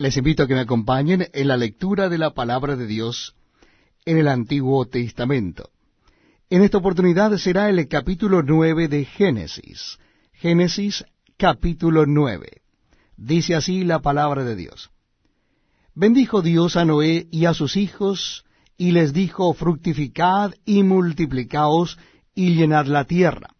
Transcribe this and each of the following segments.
Les invito a que me acompañen en la lectura de la palabra de Dios en el Antiguo Testamento. En esta oportunidad será el capítulo nueve de Génesis. Génesis capítulo nueve. Dice así la palabra de Dios. Bendijo Dios a Noé y a sus hijos, y les dijo, fructificad y multiplicaos y llenad la tierra.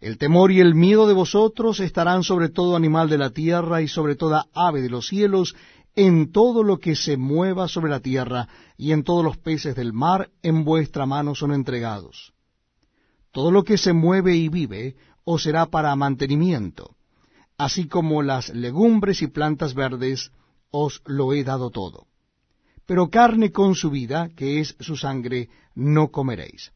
El temor y el miedo de vosotros estarán sobre todo animal de la tierra y sobre toda ave de los cielos, en todo lo que se mueva sobre la tierra, y en todos los peces del mar en vuestra mano son entregados. Todo lo que se mueve y vive os será para mantenimiento, así como las legumbres y plantas verdes os lo he dado todo. Pero carne con su vida, que es su sangre, no comeréis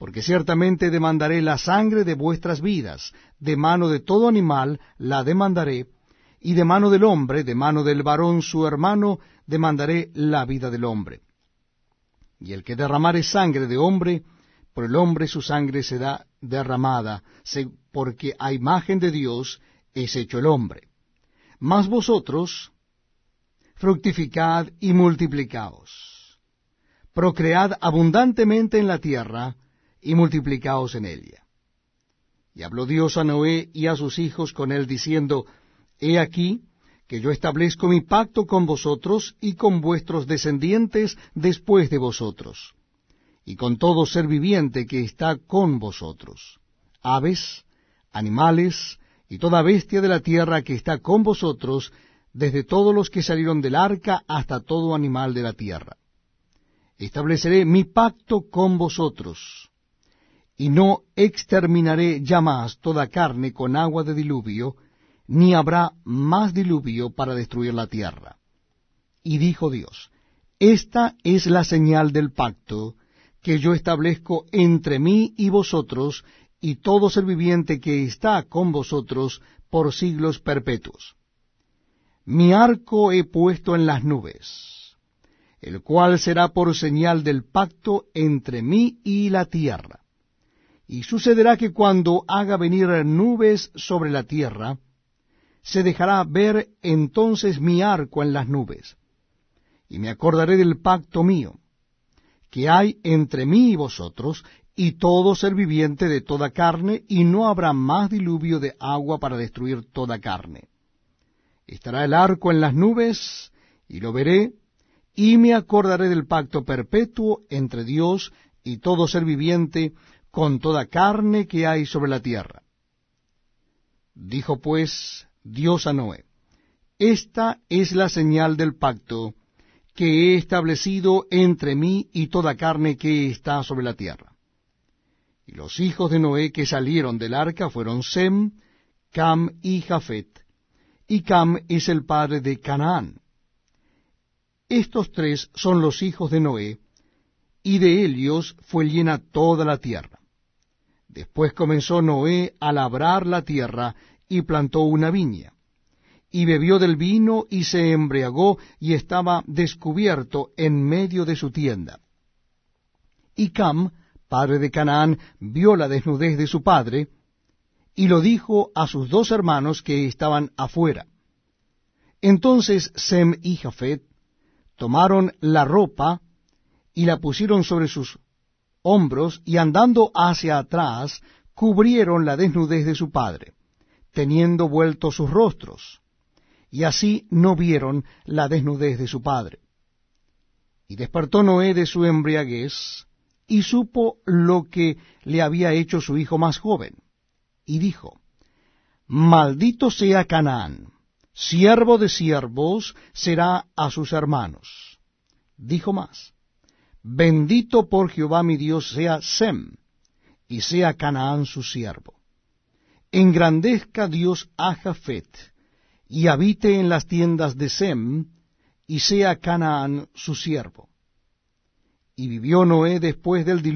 porque ciertamente demandaré la sangre de vuestras vidas, de mano de todo animal la demandaré, y de mano del hombre, de mano del varón su hermano, demandaré la vida del hombre. Y el que derramare sangre de hombre, por el hombre su sangre será derramada, porque a imagen de Dios es hecho el hombre. Mas vosotros, fructificad y multiplicaos, procread abundantemente en la tierra, y multiplicaos en ella. Y habló Dios a Noé y a sus hijos con él, diciendo, He aquí que yo establezco mi pacto con vosotros y con vuestros descendientes después de vosotros, y con todo ser viviente que está con vosotros, aves, animales, y toda bestia de la tierra que está con vosotros, desde todos los que salieron del arca hasta todo animal de la tierra. Estableceré mi pacto con vosotros, y no exterminaré ya más toda carne con agua de diluvio, ni habrá más diluvio para destruir la tierra. Y dijo Dios, Esta es la señal del pacto que yo establezco entre mí y vosotros y todo ser viviente que está con vosotros por siglos perpetuos. Mi arco he puesto en las nubes, el cual será por señal del pacto entre mí y la tierra y sucederá que cuando haga venir nubes sobre la tierra, se dejará ver entonces mi arco en las nubes, y me acordaré del pacto mío, que hay entre mí y vosotros, y todo ser viviente de toda carne, y no habrá más diluvio de agua para destruir toda carne. Estará el arco en las nubes, y lo veré, y me acordaré del pacto perpetuo entre Dios y todo ser viviente, con toda carne que hay sobre la tierra. Dijo pues Dios a Noé, Esta es la señal del pacto que he establecido entre mí y toda carne que está sobre la tierra. Y los hijos de Noé que salieron del arca fueron Sem, Cam y Jafet, y Cam es el padre de Canaán. Estos tres son los hijos de Noé, y de ellos fue llena toda la tierra. Después comenzó Noé a labrar la tierra y plantó una viña. Y bebió del vino y se embriagó y estaba descubierto en medio de su tienda. Y Cam, padre de Canaán, vio la desnudez de su padre, y lo dijo a sus dos hermanos que estaban afuera. Entonces Sem y Jafet tomaron la ropa y la pusieron sobre sus hombros y andando hacia atrás cubrieron la desnudez de su padre, teniendo vueltos sus rostros, y así no vieron la desnudez de su padre. Y despertó Noé de su embriaguez, y supo lo que le había hecho su hijo más joven, y dijo, Maldito sea Canaán, siervo de siervos será a sus hermanos. Dijo más, Bendito por Jehová mi Dios sea Sem, y sea Canaán su siervo. Engrandezca Dios a Jafet, y habite en las tiendas de Sem, y sea Canaán su siervo. Y vivió Noé después del diluvio